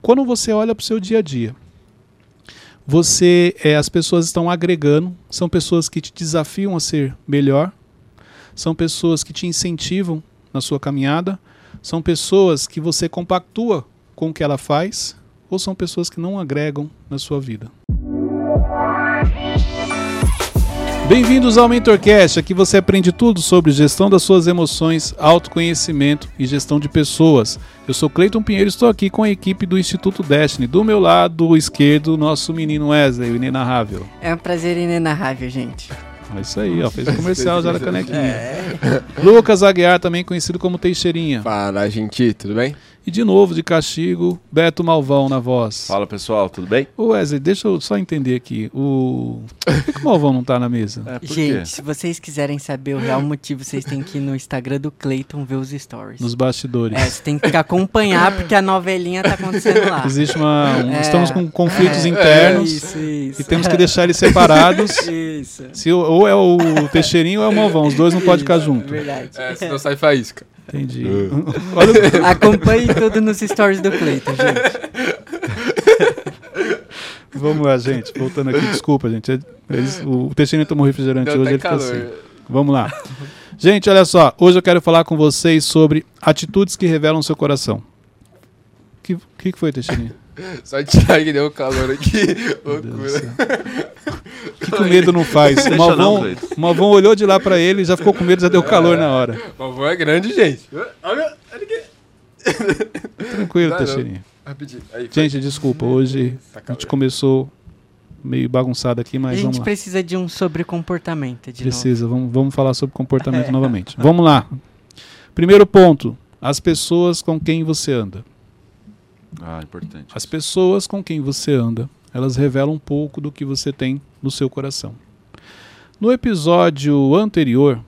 Quando você olha para o seu dia a dia, você, é, as pessoas estão agregando, são pessoas que te desafiam a ser melhor, são pessoas que te incentivam na sua caminhada, são pessoas que você compactua com o que ela faz, ou são pessoas que não agregam na sua vida. Bem-vindos ao MentorCast, aqui você aprende tudo sobre gestão das suas emoções, autoconhecimento e gestão de pessoas. Eu sou Cleiton Pinheiro e estou aqui com a equipe do Instituto Destiny. Do meu lado esquerdo, nosso menino Wesley, o inenarrável. É um prazer inenarrável, gente. É isso aí, ó. Fez o comercial já da canequinha. É. Lucas Aguiar, também conhecido como Teixeirinha. Fala, gente, tudo bem? E de novo, de castigo, Beto Malvão na voz. Fala pessoal, tudo bem? Ô Wesley, deixa eu só entender aqui. O... Por que, que o Malvão não tá na mesa? É, Gente, se vocês quiserem saber o real motivo, vocês têm que ir no Instagram do Clayton ver os stories. Nos bastidores. É, você tem que acompanhar porque a novelinha tá acontecendo lá. Existe uma. Um, é, estamos com conflitos é, internos. Isso, isso. E temos que deixar eles separados. isso. Se, ou é o Teixeirinho ou é o Malvão. Os dois não podem ficar juntos. Verdade. É, senão sai faísca. Entendi. Uh. Acompanhe tudo nos stories do Cleiton, gente. Vamos lá, gente. Voltando aqui, desculpa, gente. Eles, o Teixeira tomou refrigerante Deu hoje, ele calor. assim. Vamos lá. Gente, olha só. Hoje eu quero falar com vocês sobre atitudes que revelam seu coração. O que, que, que foi, Teixeirinha? Só tirar que deu calor aqui. Loucura. O que, que o medo não faz? O Malvão, o Malvão olhou de lá pra ele, já ficou com medo, já deu calor na hora. O Malvão é grande, gente. Olha, olha aqui. Tranquilo, Teixeirinha. Rapidinho. gente, desculpa, hoje tá a gente começou meio bagunçado aqui, mas A gente lá. precisa de um sobre comportamento. De precisa, vamos, vamos falar sobre comportamento é. novamente. Vamos lá. Primeiro ponto: as pessoas com quem você anda. Ah, importante. As pessoas com quem você anda, elas revelam um pouco do que você tem no seu coração. No episódio anterior,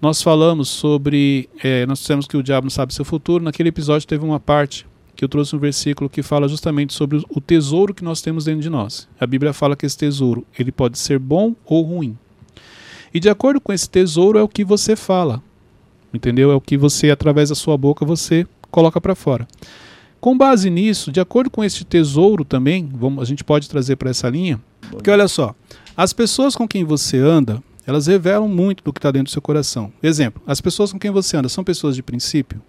nós falamos sobre. É, nós dissemos que o diabo não sabe seu futuro. Naquele episódio teve uma parte que eu trouxe um versículo que fala justamente sobre o tesouro que nós temos dentro de nós. A Bíblia fala que esse tesouro ele pode ser bom ou ruim. E de acordo com esse tesouro é o que você fala. Entendeu? É o que você, através da sua boca, você coloca para fora. Com base nisso, de acordo com este tesouro também, vamos, a gente pode trazer para essa linha, porque olha só, as pessoas com quem você anda, elas revelam muito do que está dentro do seu coração. Exemplo, as pessoas com quem você anda são pessoas de princípio,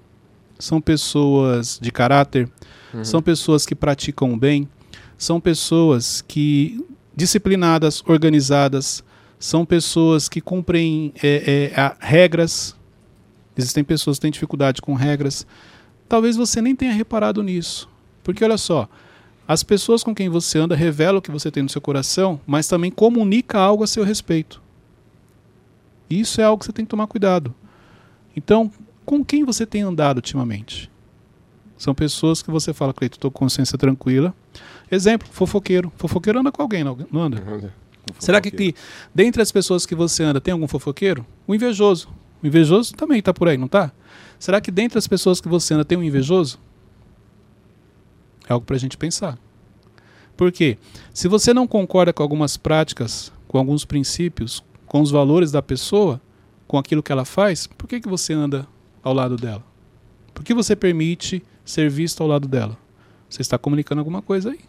são pessoas de caráter, uhum. são pessoas que praticam o bem, são pessoas que disciplinadas, organizadas, são pessoas que cumprem é, é, regras. Existem pessoas que têm dificuldade com regras talvez você nem tenha reparado nisso. Porque olha só, as pessoas com quem você anda revelam o que você tem no seu coração, mas também comunica algo a seu respeito. Isso é algo que você tem que tomar cuidado. Então, com quem você tem andado ultimamente? São pessoas que você fala, Cleito, estou com consciência tranquila. Exemplo, fofoqueiro. Fofoqueiro anda com alguém, não, anda? Será que, que dentre as pessoas que você anda tem algum fofoqueiro? O invejoso. O invejoso também está por aí, não está? Será que dentre as pessoas que você anda tem um invejoso? É algo para a gente pensar. Por quê? Se você não concorda com algumas práticas, com alguns princípios, com os valores da pessoa, com aquilo que ela faz, por que, que você anda ao lado dela? Por que você permite ser visto ao lado dela? Você está comunicando alguma coisa aí.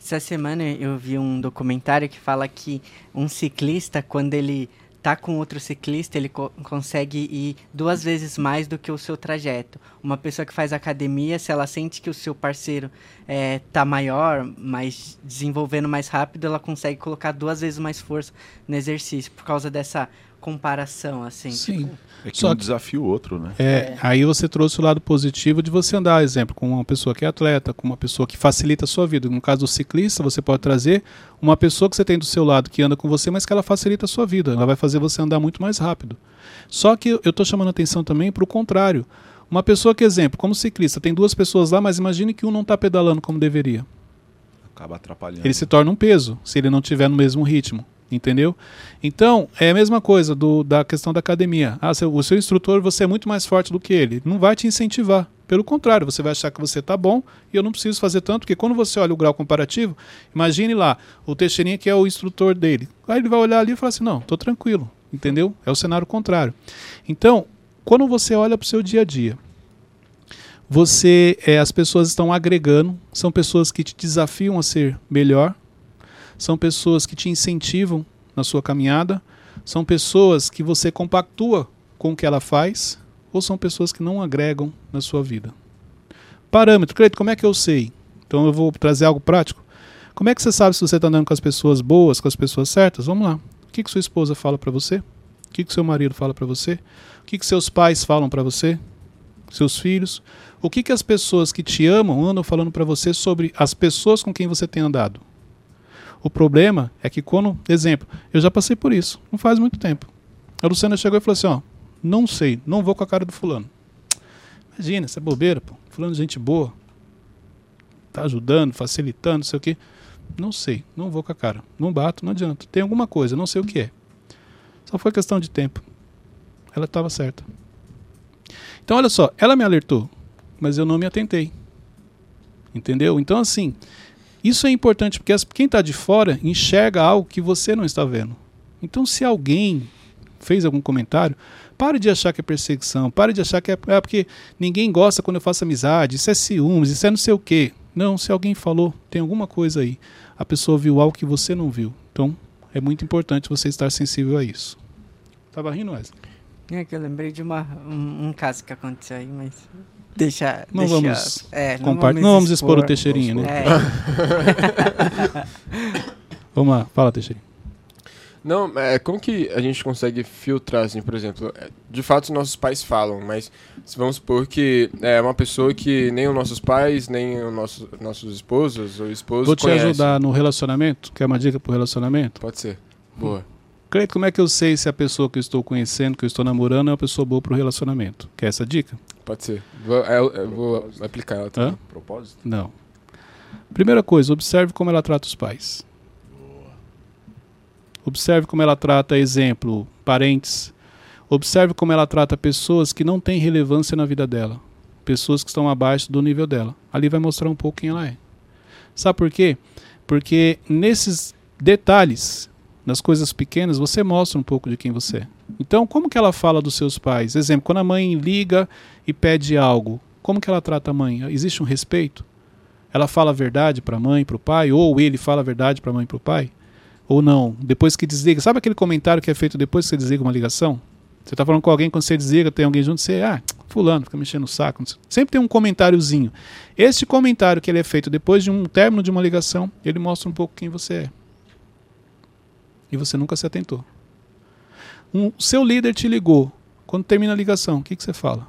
Essa semana eu vi um documentário que fala que um ciclista, quando ele tá com outro ciclista, ele co consegue ir duas vezes mais do que o seu trajeto. Uma pessoa que faz academia, se ela sente que o seu parceiro é, tá maior, mas desenvolvendo mais rápido, ela consegue colocar duas vezes mais força no exercício, por causa dessa comparação, assim. Sim. Tipo... É que Só um desafio o outro, né? É, é, aí você trouxe o lado positivo de você andar, exemplo, com uma pessoa que é atleta, com uma pessoa que facilita a sua vida. No caso do ciclista, você pode trazer uma pessoa que você tem do seu lado que anda com você, mas que ela facilita a sua vida. Ela vai fazer você andar muito mais rápido. Só que eu estou chamando atenção também para o contrário. Uma pessoa que, exemplo, como ciclista, tem duas pessoas lá, mas imagine que um não está pedalando como deveria. Acaba atrapalhando. Ele se torna um peso se ele não estiver no mesmo ritmo entendeu? Então, é a mesma coisa do, da questão da academia. Ah, seu, o seu instrutor, você é muito mais forte do que ele. Não vai te incentivar. Pelo contrário, você vai achar que você está bom e eu não preciso fazer tanto, porque quando você olha o grau comparativo, imagine lá, o Teixeirinha que é o instrutor dele. Aí ele vai olhar ali e falar assim, não, estou tranquilo, entendeu? É o cenário contrário. Então, quando você olha para o seu dia a dia, Você, é, as pessoas estão agregando, são pessoas que te desafiam a ser melhor, são pessoas que te incentivam na sua caminhada, são pessoas que você compactua com o que ela faz, ou são pessoas que não agregam na sua vida. Parâmetro, Cleito, como é que eu sei? Então eu vou trazer algo prático. Como é que você sabe se você está andando com as pessoas boas, com as pessoas certas? Vamos lá. O que, que sua esposa fala para você? O que, que seu marido fala para você? O que, que seus pais falam para você? Seus filhos? O que, que as pessoas que te amam andam falando para você sobre as pessoas com quem você tem andado? O problema é que quando, exemplo, eu já passei por isso, não faz muito tempo. A Luciana chegou e falou assim, ó, não sei, não vou com a cara do fulano. Imagina, essa é bobeira, pô. Fulano de gente boa. Tá ajudando, facilitando, não sei o quê. Não sei, não vou com a cara. Não bato, não adianta. Tem alguma coisa, não sei o que é. Só foi questão de tempo. Ela estava certa. Então, olha só, ela me alertou, mas eu não me atentei. Entendeu? Então, assim, isso é importante porque quem está de fora enxerga algo que você não está vendo. Então, se alguém fez algum comentário, pare de achar que é perseguição, pare de achar que é, é porque ninguém gosta quando eu faço amizade, isso é ciúmes, isso é não sei o quê. Não, se alguém falou, tem alguma coisa aí. A pessoa viu algo que você não viu. Então, é muito importante você estar sensível a isso. Tava rindo, Wesley? É que eu lembrei de uma, um, um caso que aconteceu aí, mas deixa. Não deixa, vamos é, não vamos Não vamos expor o Teixeirinha, né? É, Vamos lá, fala, Teixeirinha. Não, é, como que a gente consegue filtrar, assim, por exemplo, é, de fato os nossos pais falam, mas se vamos supor que é uma pessoa que nem os nossos pais, nem os nossos, nossos esposos ou esposos Vou te conhecem. ajudar no relacionamento. Quer uma dica pro relacionamento? Pode ser. Boa. Cleito, como é que eu sei se a pessoa que eu estou conhecendo, que eu estou namorando, é uma pessoa boa pro relacionamento? Quer essa dica? Pode ser. Vou, eu, eu vou aplicar ela também. Hã? Propósito? Não. Primeira coisa, observe como ela trata os pais. Observe como ela trata, exemplo, parentes. Observe como ela trata pessoas que não têm relevância na vida dela. Pessoas que estão abaixo do nível dela. Ali vai mostrar um pouco quem ela é. Sabe por quê? Porque nesses detalhes, nas coisas pequenas, você mostra um pouco de quem você é. Então, como que ela fala dos seus pais? Exemplo, quando a mãe liga e pede algo, como que ela trata a mãe? Existe um respeito? Ela fala a verdade para a mãe, para o pai? Ou ele fala a verdade para a mãe para o pai? Ou não? Depois que desliga. Sabe aquele comentário que é feito depois que você desliga uma ligação? Você está falando com alguém, quando você desliga, tem alguém junto, você, ah, fulano, fica mexendo o saco. Sempre tem um comentáriozinho. Este comentário que ele é feito depois de um término de uma ligação, ele mostra um pouco quem você é. E você nunca se atentou. Um, seu líder te ligou. Quando termina a ligação, o que, que você fala?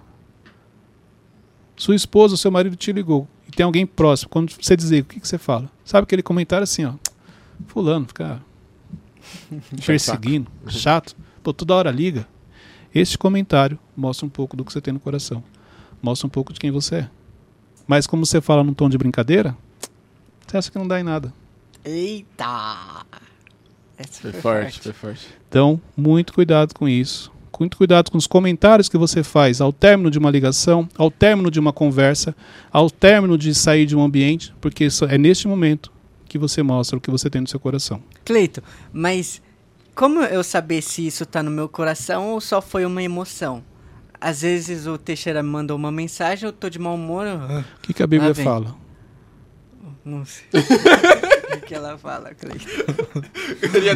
Sua esposa, seu marido te ligou. E tem alguém próximo. Quando você desliga, o que, que você fala? Sabe aquele comentário assim, ó. Fulano, fica perseguindo, chato. Pô, toda hora liga. Este comentário mostra um pouco do que você tem no coração. Mostra um pouco de quem você é. Mas como você fala num tom de brincadeira, você acha que não dá em nada. Eita! Essa Foi foi forte, foi forte. Então, muito cuidado com isso. Muito cuidado com os comentários que você faz ao término de uma ligação, ao término de uma conversa, ao término de sair de um ambiente, porque isso é neste momento que você mostra o que você tem no seu coração. Cleito, mas como eu saber se isso tá no meu coração ou só foi uma emoção? Às vezes o Teixeira me mandou uma mensagem, eu tô de mau humor, eu O que, que a Bíblia vem. fala? Não sei. o que ela fala, Cleito?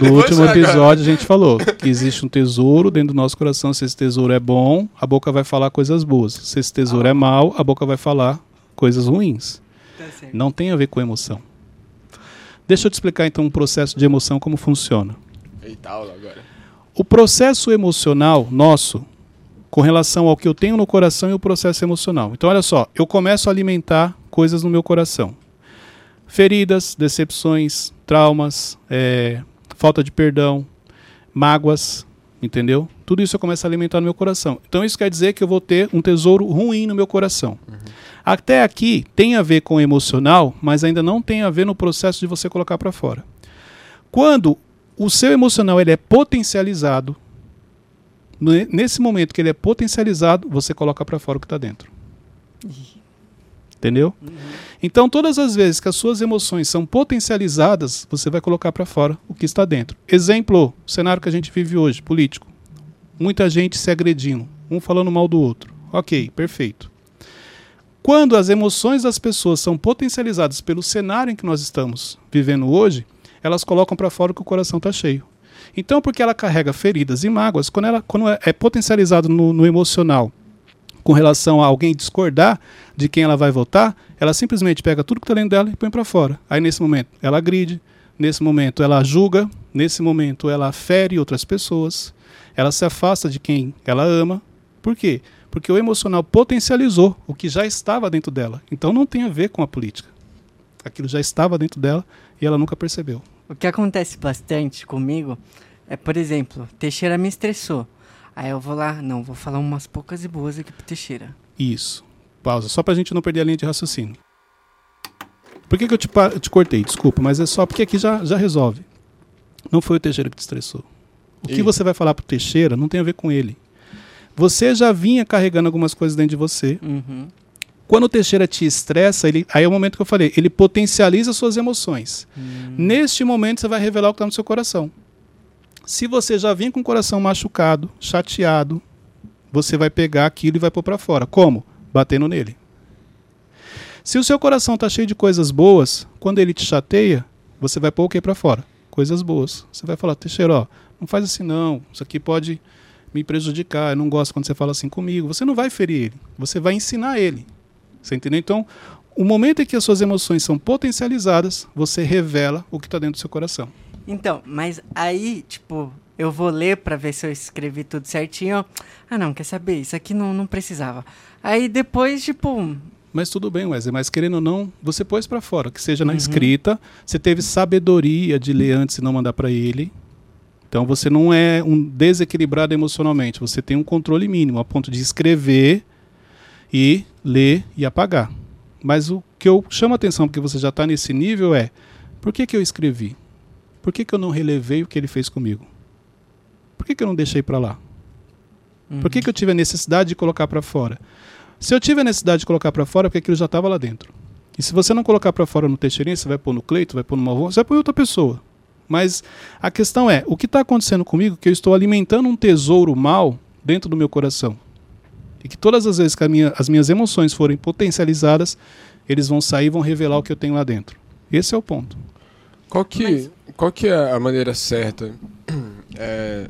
No último episódio a gente falou que existe um tesouro dentro do nosso coração. Se esse tesouro é bom, a boca vai falar coisas boas. Se esse tesouro é mau, a boca vai falar coisas ruins. Tá. Não tem a ver com emoção. Deixa eu te explicar então um processo de emoção como funciona. Eita, aula agora. O processo emocional nosso, com relação ao que eu tenho no coração e o processo emocional. Então, olha só, eu começo a alimentar coisas no meu coração: feridas, decepções, traumas, é, falta de perdão, mágoas, entendeu? Tudo isso eu começo a alimentar no meu coração. Então, isso quer dizer que eu vou ter um tesouro ruim no meu coração. Até aqui tem a ver com o emocional, mas ainda não tem a ver no processo de você colocar para fora. Quando o seu emocional ele é potencializado, ne- nesse momento que ele é potencializado, você coloca para fora o que está dentro. Entendeu? Então, todas as vezes que as suas emoções são potencializadas, você vai colocar para fora o que está dentro. Exemplo, o cenário que a gente vive hoje, político. Muita gente se agredindo, um falando mal do outro. Ok, perfeito. quando as emoções das pessoas são potencializadas pelo cenário em que nós estamos vivendo hoje, elas colocam para fora que o coração está cheio. Então, porque ela carrega feridas e mágoas, quando ela quando é potencializado no, no emocional com relação a alguém discordar de quem ela vai votar, ela simplesmente pega tudo que está dentro dela e põe para fora. Aí, nesse momento, ela agride, nesse momento, ela julga, nesse momento, ela fere outras pessoas, ela se afasta de quem ela ama. Por quê? Porque o emocional potencializou o que já estava dentro dela. Então, não tem a ver com a política. Aquilo já estava dentro dela e ela nunca percebeu. O que acontece bastante comigo é, por exemplo, Teixeira me estressou. Aí eu vou lá, não, vou falar umas poucas e boas aqui pro Teixeira. Isso. Pausa, só pra gente não perder a linha de raciocínio. Por que, que eu, te, eu te cortei? Desculpa, mas é só porque aqui já, já resolve. Não foi o Teixeira que te estressou. O e? que você vai falar pro Teixeira não tem a ver com ele. Você já vinha carregando algumas coisas dentro de você. Uhum. Quando o Teixeira te estressa, ele, aí é o momento que eu falei, ele potencializa suas emoções. Uhum. Neste momento você vai revelar o que está no seu coração. Se você já vinha com o coração machucado, chateado, você vai pegar aquilo e vai pôr para fora. Como? Batendo nele. Se o seu coração está cheio de coisas boas, quando ele te chateia, você vai pôr o que para fora? Coisas boas. Você vai falar, Teixeira, ó, não faz assim não, isso aqui pode me prejudicar, eu não gosto quando você fala assim comigo. Você não vai ferir ele, você vai ensinar ele. Você entendeu? Então, o momento em que as suas emoções são potencializadas, você revela o que está dentro do seu coração. Então, mas aí, tipo, eu vou ler para ver se eu escrevi tudo certinho. Ah, não, quer saber? Isso aqui não, não precisava. Aí depois, tipo. Mas tudo bem, Wesley, mas querendo ou não, você pôs para fora, que seja na uhum. escrita, você teve sabedoria de ler antes e não mandar para ele. Então você não é um desequilibrado emocionalmente, você tem um controle mínimo a ponto de escrever e ler e apagar. Mas o que eu chamo a atenção porque você já está nesse nível é por que, que eu escrevi? Por que, que eu não relevei o que ele fez comigo? Por que, que eu não deixei para lá? Uhum. Por que, que eu tive a necessidade de colocar para fora? Se eu tive a necessidade de colocar para fora, é porque aquilo já estava lá dentro. E se você não colocar para fora no Teixeirinha, você vai pôr no Cleito, vai pôr no Malvão, você vai pôr em outra pessoa. Mas a questão é, o que está acontecendo comigo que eu estou alimentando um tesouro mal dentro do meu coração? E que todas as vezes que minha, as minhas emoções forem potencializadas, eles vão sair e vão revelar o que eu tenho lá dentro. Esse é o ponto. Qual que, Mas... qual que é a maneira certa? É...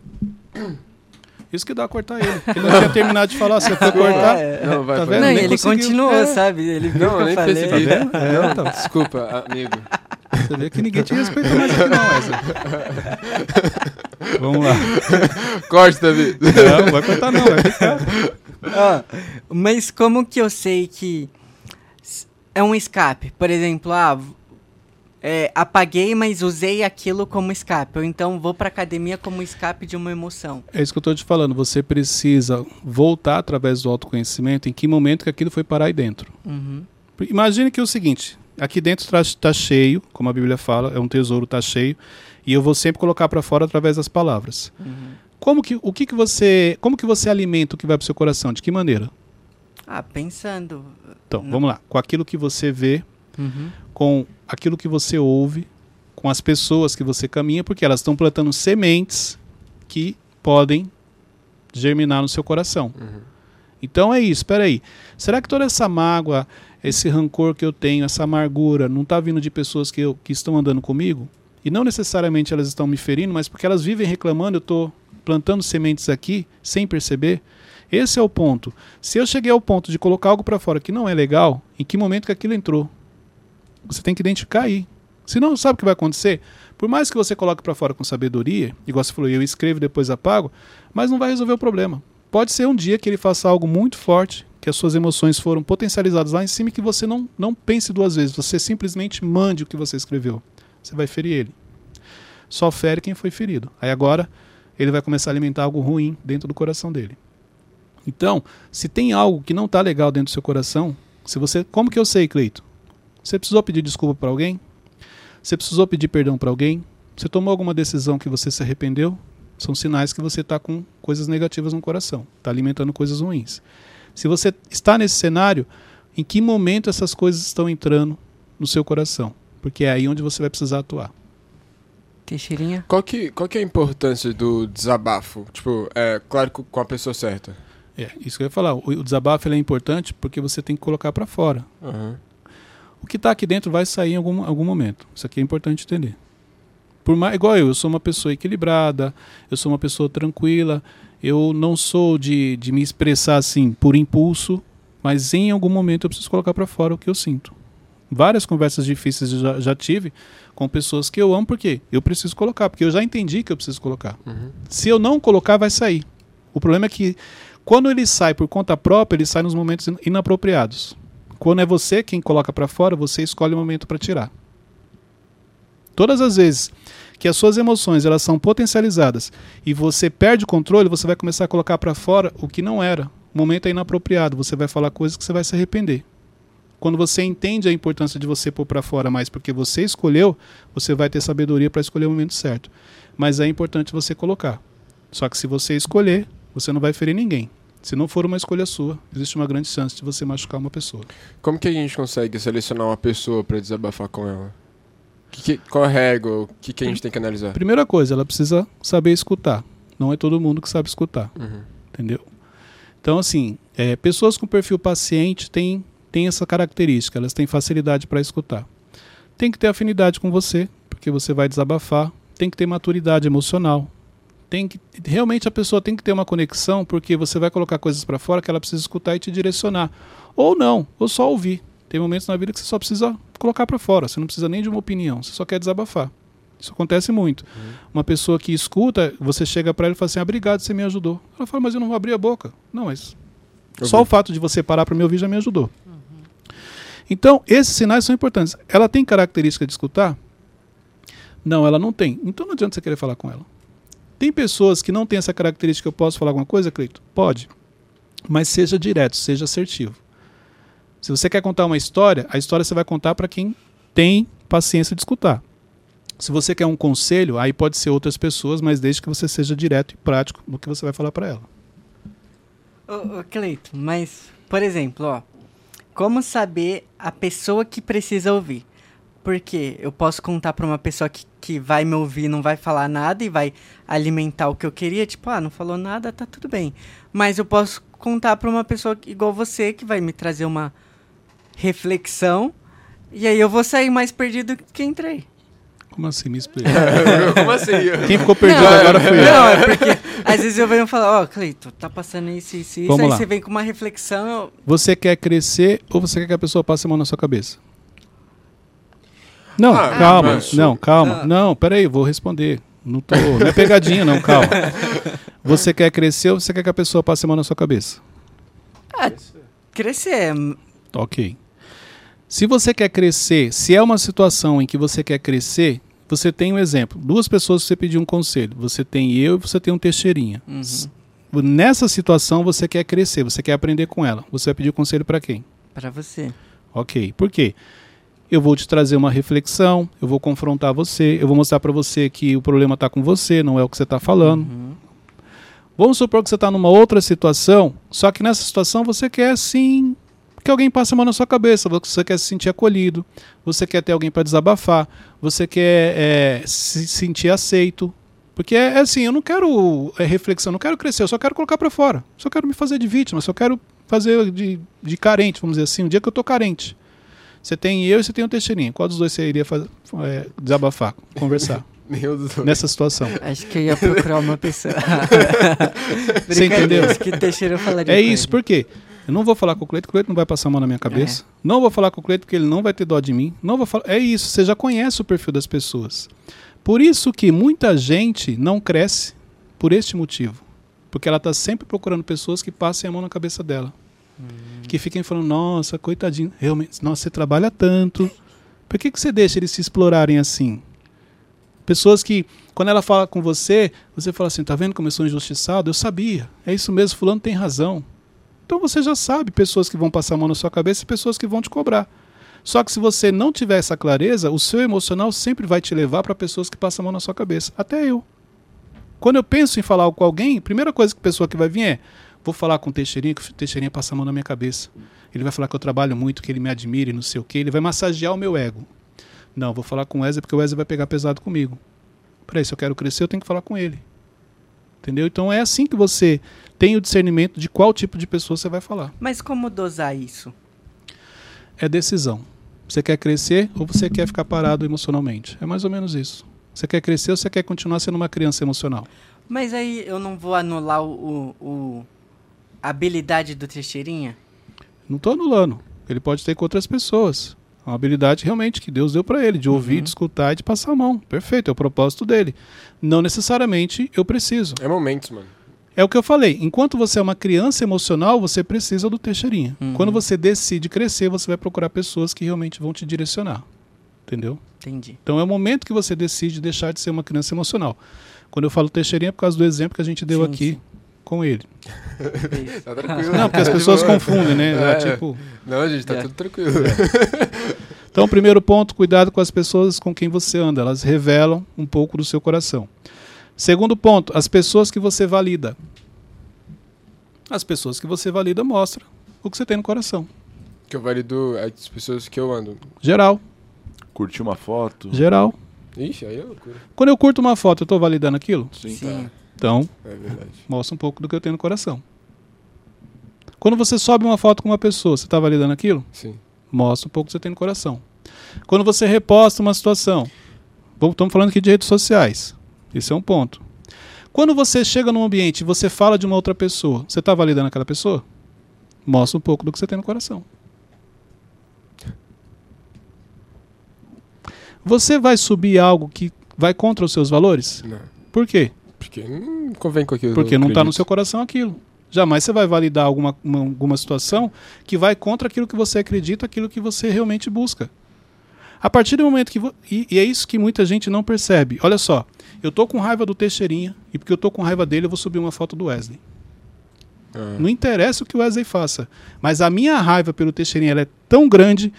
Isso que dá a cortar ele. Ele não tinha terminado de falar, você foi cortar. É, não, vai, tá vendo? Não, ele continuou, é. sabe? Ele viu não, que eu nem falei. Percebi. Tá é, não, então. Desculpa, amigo. Você vê que ninguém te respeita mais aqui não, Wesley. Vamos lá. Corte, Davi. Não, vai cortar não, vai ficar. Ah, mas como que eu sei que é um escape? Por exemplo, ah, é, apaguei, mas usei aquilo como escape. Ou então vou para academia como escape de uma emoção. É isso que eu estou te falando. Você precisa voltar através do autoconhecimento em que momento que aquilo foi parar aí dentro. Uhum. Imagine que é o seguinte: aqui dentro está cheio, como a Bíblia fala, é um tesouro, está cheio, e eu vou sempre colocar para fora através das palavras. Uhum. Como que o que, que você como que você alimenta o que vai para o seu coração? De que maneira? Ah, pensando. Então, Não. vamos lá. Com aquilo que você vê, uhum. com aquilo que você ouve, com as pessoas que você caminha, porque elas estão plantando sementes que podem germinar no seu coração. Uhum. Então é isso, espera aí. Será que toda essa mágoa, esse rancor que eu tenho, essa amargura, não está vindo de pessoas que, eu, que estão andando comigo? E não necessariamente elas estão me ferindo, mas porque elas vivem reclamando, eu estou plantando sementes aqui sem perceber. Esse é o ponto. Se eu cheguei ao ponto de colocar algo para fora que não é legal, em que momento que aquilo entrou? Você tem que identificar aí. Senão, sabe o que vai acontecer? Por mais que você coloque para fora com sabedoria, igual você falou, eu escrevo depois apago, mas não vai resolver o problema. Pode ser um dia que ele faça algo muito forte, que as suas emoções foram potencializadas lá em cima e que você não, não pense duas vezes, você simplesmente mande o que você escreveu. Você vai ferir ele. Só fere quem foi ferido. Aí agora ele vai começar a alimentar algo ruim dentro do coração dele. Então, se tem algo que não está legal dentro do seu coração, se você, como que eu sei, Cleito? Você precisou pedir desculpa para alguém? Você precisou pedir perdão para alguém? Você tomou alguma decisão que você se arrependeu? São sinais que você está com coisas negativas no coração, está alimentando coisas ruins. Se você está nesse cenário, em que momento essas coisas estão entrando no seu coração? Porque é aí onde você vai precisar atuar. Teixeirinha? Qual que, qual que é a importância do desabafo? Tipo, é claro com a pessoa certa. É, isso que eu ia falar. O, o desabafo ele é importante porque você tem que colocar para fora. Aham. O que está aqui dentro vai sair em algum, algum momento. Isso aqui é importante entender. Por mais, igual eu, eu sou uma pessoa equilibrada, eu sou uma pessoa tranquila, eu não sou de, de me expressar assim por impulso, mas em algum momento eu preciso colocar para fora o que eu sinto. Várias conversas difíceis eu já, já tive com pessoas que eu amo, porque eu preciso colocar, porque eu já entendi que eu preciso colocar. Uhum. Se eu não colocar, vai sair. O problema é que quando ele sai por conta própria, ele sai nos momentos in- inapropriados. Quando é você quem coloca para fora, você escolhe o momento para tirar. Todas as vezes que as suas emoções elas são potencializadas e você perde o controle, você vai começar a colocar para fora o que não era. O momento é inapropriado, você vai falar coisas que você vai se arrepender. Quando você entende a importância de você pôr para fora mais porque você escolheu, você vai ter sabedoria para escolher o momento certo. Mas é importante você colocar. Só que se você escolher, você não vai ferir ninguém. Se não for uma escolha sua, existe uma grande chance de você machucar uma pessoa. Como que a gente consegue selecionar uma pessoa pra desabafar com ela? Que que- qual a régua? O que, que a gente tem que analisar? Primeira coisa, ela precisa saber escutar. Não é todo mundo que sabe escutar, Uhum. entendeu? Então, assim, é, pessoas com perfil paciente têm, têm essa característica, elas têm facilidade para escutar. Tem que ter afinidade com você, porque você vai desabafar. Tem que ter maturidade emocional. Tem que, realmente a pessoa tem que ter uma conexão, porque você vai colocar coisas para fora que ela precisa escutar e te direcionar. Ou não, ou só ouvir. Tem momentos na vida que você só precisa colocar para fora, você não precisa nem de uma opinião, você só quer desabafar. Isso acontece muito. Uma pessoa que escuta, você chega para ela e fala assim: ah, obrigado, você me ajudou. Ela fala, mas eu não vou abrir a boca. Não, mas só o fato de você parar para me ouvir já me ajudou. Então, esses sinais são importantes. Ela tem característica de escutar? Não, ela não tem. Então não adianta você querer falar com ela. Tem pessoas que não têm essa característica. Eu posso falar alguma coisa, Cleito? Pode. Mas seja direto, seja assertivo. Se você quer contar uma história, a história você vai contar para quem tem paciência de escutar. Se você quer um conselho, aí pode ser outras pessoas, mas desde que você seja direto e prático no que você vai falar para ela. Ô, ô Cleito, mas, por exemplo, ó, como saber a pessoa que precisa ouvir? Porque eu posso contar pra uma pessoa que, que vai me ouvir, não vai falar nada e vai alimentar o que eu queria, tipo, ah, não falou nada, tá tudo bem. Mas eu posso contar pra uma pessoa que- igual você, que vai me trazer uma reflexão, e aí eu vou sair mais perdido que entrei. Como assim? Me explica. Como assim? Quem ficou perdido Não, agora fui eu. Não, é porque às vezes eu venho falar, ó, Cleito, tá passando isso, isso, isso, Vamos aí lá. você vem com uma reflexão, eu, Você quer crescer ou você quer que a pessoa passe a mão na sua cabeça? Não, Ah, calma. mas- Não, calma. Ah. Não, peraí, eu vou responder. Não, tô, não é pegadinha, não, calma. Você quer crescer ou você quer que a pessoa passe a mão na sua cabeça? crescer. Ok. Se você quer crescer, se é uma situação em que você quer crescer, você tem um exemplo. Duas pessoas você pediu um conselho. Você tem eu e você tem um Teixeirinha. Uhum. Nessa situação você quer crescer, você quer aprender com ela. Você vai pedir conselho para quem? Pra você. Ok. Por quê? Eu vou te trazer uma reflexão, eu vou confrontar você, eu vou mostrar para você que o problema está com você, não é o que você está falando. Uhum. Vamos supor que você está numa outra situação, só que nessa situação você quer sim que alguém passe a mão na sua cabeça, você quer se sentir acolhido, você quer ter alguém para desabafar, você quer é, se sentir aceito. Porque é, é assim, eu não quero é, reflexão, não quero crescer, eu só quero colocar para fora. Só quero me fazer de vítima, só quero fazer de, de carente, vamos dizer assim, um dia que eu tô carente. Você tem eu e você tem o Teixeirinha. Qual dos dois você iria faz- é, desabafar, conversar Meu Deus. nessa situação? Acho que eu ia procurar uma pessoa. Você entendeu? Acho que Teixeira eu falaria É isso, ele. por quê? Eu não vou falar com o Cleito, o Cleito não vai passar a mão na minha cabeça. Não vou falar com o Cleito porque ele não vai ter dó de mim. Não vou falar. É isso, você já conhece o perfil das pessoas. Por isso que muita gente não cresce por este motivo. Porque ela está sempre procurando pessoas que passem a mão na cabeça dela. Que fiquem falando, nossa, coitadinho, realmente, nossa, você trabalha tanto. Por que, que você deixa eles se explorarem assim? Pessoas que, quando ela fala com você, você fala assim, tá vendo como eu sou injustiçado? Eu sabia. É isso mesmo, fulano tem razão. Então você já sabe pessoas que vão passar a mão na sua cabeça e pessoas que vão te cobrar. Só que se você não tiver essa clareza, o seu emocional sempre vai te levar para pessoas que passam a mão na sua cabeça. Até eu. Quando eu penso em falar com alguém, a primeira coisa que a pessoa que vai vir é: vou falar com o Teixeirinha, que o Teixeirinha passa a mão na minha cabeça. Ele vai falar que eu trabalho muito, que ele me admira e não sei o quê. Ele vai massagear o meu ego. Não, vou falar com o Wesley porque o Wesley vai pegar pesado comigo. Peraí, se eu quero crescer, eu tenho que falar com ele. Entendeu? Então é assim que você tem o discernimento de qual tipo de pessoa você vai falar. Mas como dosar isso? É decisão. Você quer crescer ou você quer ficar parado emocionalmente? É mais ou menos isso. Você quer crescer ou você quer continuar sendo uma criança emocional? Mas aí eu não vou anular o, o, habilidade do Teixeirinha? Não estou anulando. Ele pode ter com outras pessoas. É uma habilidade realmente que Deus deu para ele, de ouvir, Uhum. de escutar e de passar a mão. Perfeito, é o propósito dele. Não necessariamente eu preciso. É momentos, mano. É o que eu falei. Enquanto você é uma criança emocional, você precisa do Teixeirinha. Uhum. Quando você decide crescer, você vai procurar pessoas que realmente vão te direcionar. Entendeu? Entendi. Então é o momento que você decide deixar de ser uma criança emocional. Quando eu falo Teixeirinha é por causa do exemplo que a gente deu Sim, aqui sim. Com ele. Tá tranquilo. Não, porque as Tá pessoas confundem, né? É, É. tipo, Não, gente, tá É. tudo tranquilo. Então, primeiro ponto, cuidado com as pessoas com quem você anda, elas revelam um pouco do seu coração. Segundo ponto, as pessoas que você valida. As pessoas que você valida mostram o que você tem no coração. Que eu valido as pessoas que eu ando. Geral, Curtir uma foto. geral. Ixi, aí é loucura. Quando eu curto uma foto, eu estou validando aquilo? Sim. Sim. Então, É mostra um pouco do que eu tenho no coração. Quando você sobe uma foto com uma pessoa, você está validando aquilo? Sim. Mostra um pouco do que você tem no coração. Quando você reposta uma situação, estamos falando aqui de redes sociais. Esse é um ponto. Quando você chega num ambiente e você fala de uma outra pessoa, você está validando aquela pessoa? Mostra um pouco do que você tem no coração. Você vai subir algo que vai contra os seus valores? Não. Por quê? Porque não convém com aquilo. Porque não está no seu coração aquilo. Jamais você vai validar alguma, uma- alguma situação que vai contra aquilo que você acredita, aquilo que você realmente busca. A partir do momento que. E, e é isso que muita gente não percebe. Olha só, eu tô com raiva do Teixeirinha, e porque eu tô com raiva dele, eu vou subir uma foto do Wesley. Ah, Não interessa o que o Wesley faça. Mas a minha raiva pelo Teixeirinha é tão grande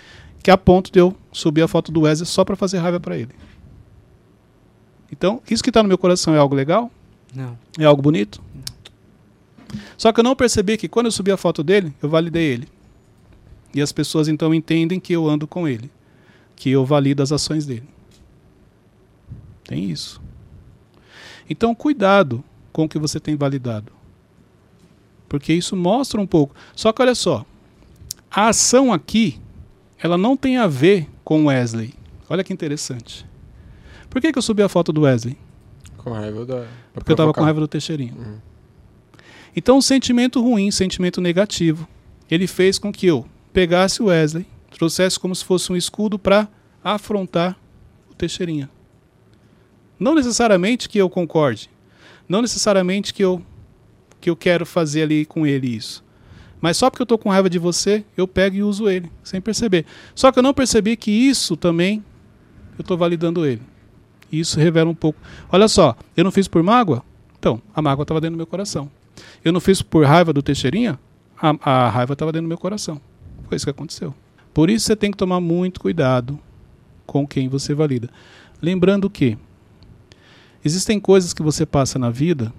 que a ponto de eu subir a foto do Wesley só para fazer raiva para ele. Então, isso que está no meu coração é algo legal? Não. É algo bonito? Só que eu não percebi que quando eu subi a foto dele, eu validei ele. E as pessoas então entendem que eu ando com ele, que eu valido as ações dele. Tem isso. Então, cuidado com o que você tem validado. Porque isso mostra um pouco. Só que olha só, a ação aqui, ela não tem a ver com Wesley. Olha que interessante. Por que, que eu subi a foto do Wesley? Com raiva da. Porque eu estava com raiva do Teixeirinho. Uhum. Então, um sentimento ruim, sentimento negativo, ele fez com que eu pegasse o Wesley, trouxesse como se fosse um escudo para afrontar o Teixeirinha. Não necessariamente que eu concorde, não necessariamente que eu que eu quero fazer ali com ele isso. Mas só porque eu estou com raiva de você, eu pego e uso ele, sem perceber. Só que eu não percebi que isso também eu estou validando ele. E isso revela um pouco. Olha só, eu não fiz por mágoa? Então, a mágoa estava dentro do meu coração. Eu não fiz por raiva do Teixeirinha? A, a raiva estava dentro do meu coração. Foi isso que aconteceu. Por isso você tem que tomar muito cuidado com quem você valida. Lembrando que existem coisas que você passa na vida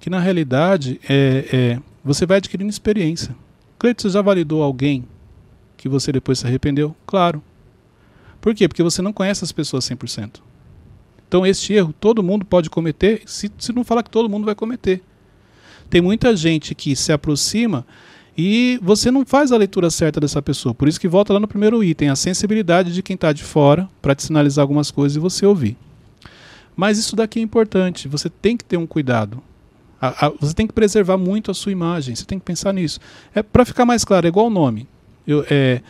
que na realidade é, é, você vai adquirindo experiência. Cleiton, você já validou alguém que você depois se arrependeu? Claro. Por quê? Porque você não conhece as pessoas 100%. Então, este erro todo mundo pode cometer, se, se não falar que todo mundo vai cometer. Tem muita gente que se aproxima e você não faz a leitura certa dessa pessoa. Por isso que volta lá no primeiro item, a sensibilidade de quem está de fora para te sinalizar algumas coisas e você ouvir. Mas isso daqui é importante, você tem que ter um cuidado. A- a- você tem que preservar muito a sua imagem, você tem que pensar nisso. É para ficar mais claro, é igual o nome. Eu, é,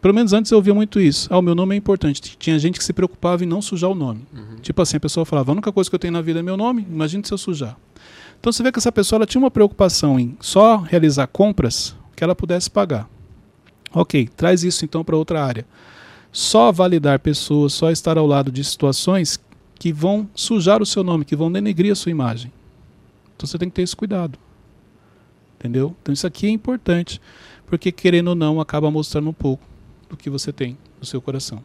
pelo menos antes eu ouvia muito isso. Ah, o meu nome é importante. Tinha gente que se preocupava em não sujar o nome. Uhum. Tipo assim, a pessoa falava, a única coisa que eu tenho na vida é meu nome, imagine se eu sujar. Então você vê que essa pessoa ela tinha uma preocupação em só realizar compras que ela pudesse pagar. Ok, traz isso então para outra área. Só validar pessoas, só estar ao lado de situações que vão sujar o seu nome, que vão denegrir a sua imagem. Então você tem que ter esse cuidado. Entendeu? Então isso aqui é importante, porque querendo ou não, acaba mostrando um pouco do que você tem no seu coração,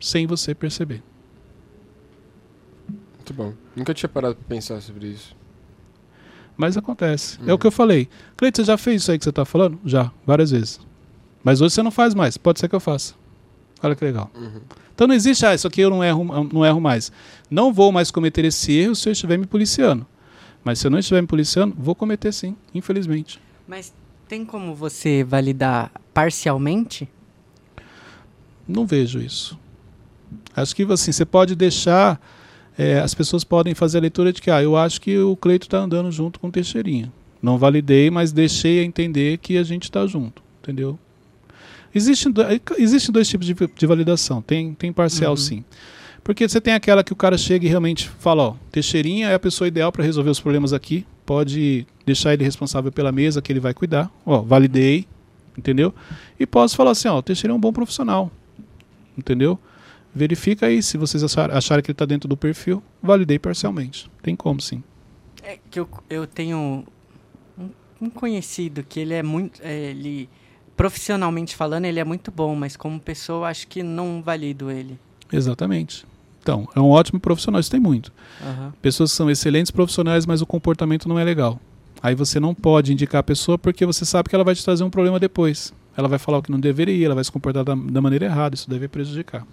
sem você perceber. Muito bom. Nunca tinha parado pra pensar sobre isso. Mas acontece. É Uhum. o que eu falei. Cleiton, você já fez isso aí que você está falando? Já, várias vezes. Mas hoje você não faz mais. Pode ser que eu faça. Olha que legal. Uhum. Então não existe, ah, isso aqui eu não erro, não erro mais. Não vou mais cometer esse erro se eu estiver me policiando. Mas se eu não estiver me policiando, vou cometer sim, infelizmente. Mas tem como você validar parcialmente? Não vejo isso. Acho que assim, você pode deixar. é, as pessoas podem fazer a leitura de que, ah, eu acho que o Cleito está andando junto com o Teixeirinha. Não validei, mas deixei a entender que a gente está junto, entendeu? Existem, do- existem dois tipos de, de validação. Tem, tem parcial, Uhum. sim. Porque você tem aquela que o cara chega e realmente fala, ó, Teixeirinha é a pessoa ideal para resolver os problemas aqui. Pode deixar ele responsável pela mesa que ele vai cuidar. Ó, validei, entendeu? E posso falar assim, ó, Teixeira é um bom profissional, entendeu? Verifica aí se vocês achar- acharem que ele está dentro do perfil. Validei parcialmente. Tem como, sim. É que eu, eu tenho um, um conhecido que ele é muito. é, ele, profissionalmente falando, ele é muito bom, mas como pessoa, eu acho que não valido ele. Exatamente. Então, é um ótimo profissional, isso tem muito. Aham. Pessoas que são excelentes profissionais, mas o comportamento não é legal. Aí você não pode indicar a pessoa porque você sabe que ela vai te trazer um problema depois. Ela vai falar o que não deveria, ela vai se comportar da, da maneira errada, isso deve prejudicar.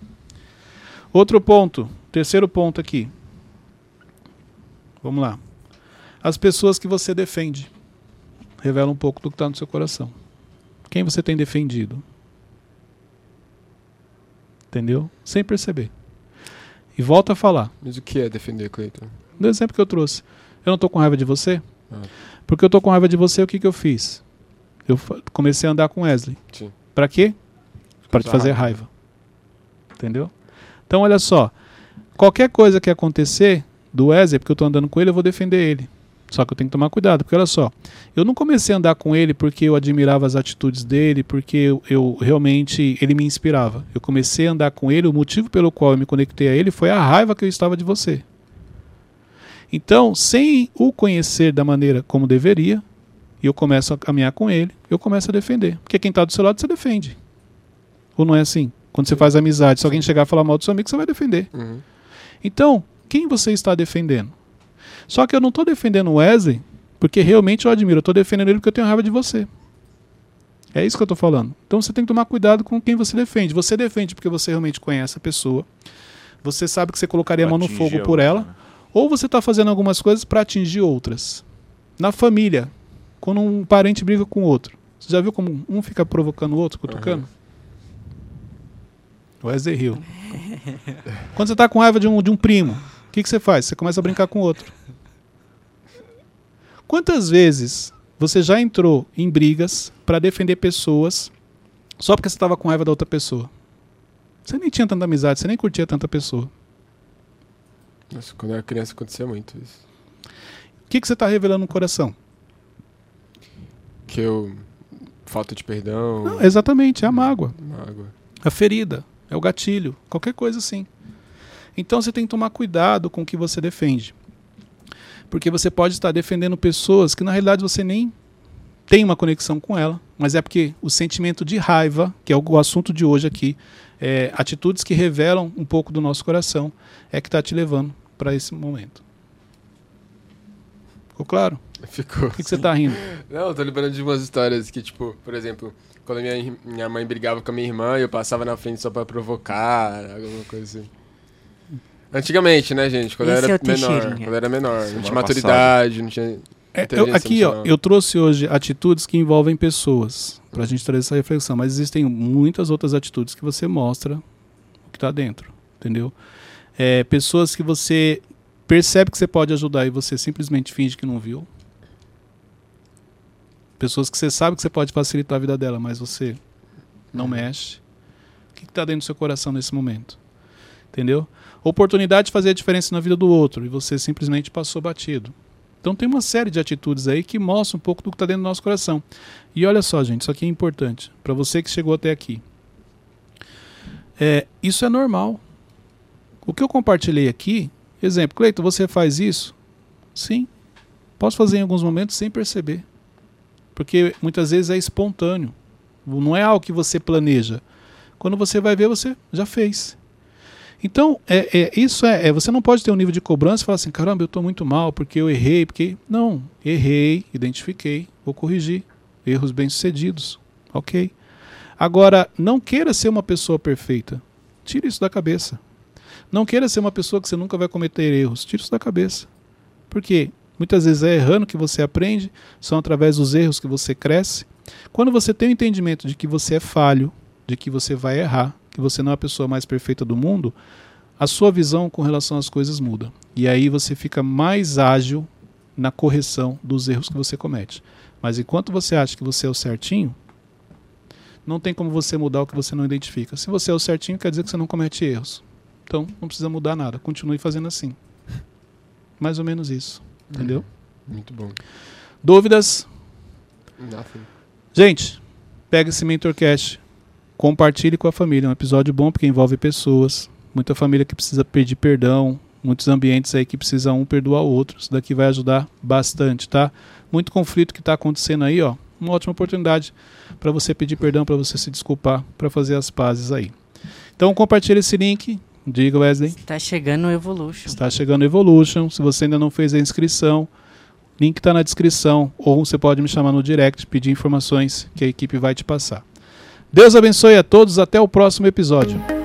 Outro ponto, terceiro ponto aqui. Vamos lá. As pessoas que você defende revelam um pouco do que está no seu coração. Quem você tem defendido? Entendeu? Sem perceber. E volta a falar. Mas o que é defender, Cleiton? Do exemplo que eu trouxe. Eu não tô com raiva de você? Ah. Porque eu tô com raiva de você, o que, que eu fiz? Eu comecei a andar com Wesley. Pra quê? Pra te fazer raiva. Entendeu? Então, olha só. Qualquer coisa que acontecer do Wesley, porque eu tô andando com ele, eu vou defender ele. Só que eu tenho que tomar cuidado, porque olha só. Eu não comecei a andar com ele porque eu admirava as atitudes dele, porque eu, eu realmente ele me inspirava. Eu comecei a andar com ele, o motivo pelo qual eu me conectei a ele foi a raiva que eu estava de você. Então, sem o conhecer da maneira como deveria, e eu começo a caminhar com ele, eu começo a defender. Porque quem está do seu lado, você defende. Ou não é assim? Quando você faz amizade, se alguém chegar a falar mal do seu amigo, você vai defender. Uhum. Então, quem você está defendendo? Só que eu não estou defendendo o Wesley porque realmente eu admiro. Eu estou defendendo ele porque eu tenho raiva de você. É isso que eu estou falando. Então você tem que tomar cuidado com quem você defende. Você defende porque você realmente conhece a pessoa. Você sabe que você colocaria a mão no fogo por outra, ela. né? Ou você está fazendo algumas coisas para atingir outras. Na família, quando um parente briga com o outro. Você já viu como um fica provocando o outro, cutucando? O Wesley riu. Quando você está com raiva de um, de um primo, o que, que você faz? Você começa a brincar com o outro. Quantas vezes você já entrou em brigas para defender pessoas só porque você estava com raiva da outra pessoa? Você nem tinha tanta amizade, você nem curtia tanta pessoa. Nossa, quando eu era criança acontecia muito isso. O que, que você está revelando no coração? Que eu. Falta de perdão. Não, exatamente, é a mágoa, Mágoa. a ferida, é o gatilho, qualquer coisa assim. Então você tem que tomar cuidado com o que você defende. Porque você pode estar defendendo pessoas que na realidade você nem tem uma conexão com ela, mas é porque o sentimento de raiva, que é o o assunto de hoje aqui, é, atitudes que revelam um pouco do nosso coração, é que está te levando para esse momento. Ficou claro? Ficou. Por que, que você está rindo? Não, eu tô lembrando de umas histórias que, tipo, por exemplo, quando minha, minha mãe brigava com a minha irmã, eu passava na frente só pra provocar, alguma coisa assim. Antigamente, né, gente? Quando Esse é era o menor. Teixeirinha. Quando eu era menor. Não tinha maturidade, não tinha. É, eu- aqui, ó, eu trouxe hoje atitudes que envolvem pessoas, para a gente trazer essa reflexão, mas existem muitas outras atitudes que você mostra o que está dentro, entendeu? É, pessoas que você percebe que você pode ajudar e você simplesmente finge que não viu. Pessoas que você sabe que você pode facilitar a vida dela, mas você não mexe. O que está dentro do seu coração nesse momento? Entendeu? Oportunidade de fazer a diferença na vida do outro e você simplesmente passou batido. Então tem uma série de atitudes aí que mostram um pouco do que está dentro do nosso coração. E olha só, gente, isso aqui é importante. Para você que chegou até aqui. É, isso é normal. O que eu compartilhei aqui, exemplo, Cleiton, você faz isso? Sim. Posso fazer em alguns momentos sem perceber. Porque muitas vezes é espontâneo. Não é algo que você planeja. Quando você vai ver, você já fez. Então, é, é, isso é, é, Você não pode ter um nível de cobrança e falar assim: caramba, eu estou muito mal porque eu errei. porque Não, errei, identifiquei, vou corrigir. Erros bem-sucedidos. Ok. Agora, não queira ser uma pessoa perfeita. Tire isso da cabeça. Não queira ser uma pessoa que você nunca vai cometer erros. Tire isso da cabeça. Por quê? Muitas vezes é errando que você aprende, são através dos erros que você cresce. Quando você tem o entendimento de que você é falho, de que você vai errar, que você não é a pessoa mais perfeita do mundo, a sua visão com relação às coisas muda. E aí você fica mais ágil na correção dos erros que você comete. Mas enquanto você acha que você é o certinho, não tem como você mudar o que você não identifica. Se você é o certinho, quer dizer que você não comete erros. Então, não precisa mudar nada. Continue fazendo assim. Mais ou menos isso. Entendeu? Muito bom. Dúvidas? Nothing. Gente, pega esse MentorCast, compartilhe com a família. É um episódio bom porque envolve pessoas. Muita família que precisa pedir perdão. Muitos ambientes aí que precisa um perdoar o outro. Isso daqui vai ajudar bastante, tá? Muito conflito que está acontecendo aí, ó. Uma ótima oportunidade para você pedir perdão, para você se desculpar, para fazer as pazes aí. Então compartilhe esse link. Diga, Wesley. Tá chegando o Evolution. Está chegando o Evolution. Se você ainda não fez a inscrição, link está na descrição. Ou você pode me chamar no direct, pedir informações que a equipe vai te passar. Deus abençoe a todos. Até o próximo episódio.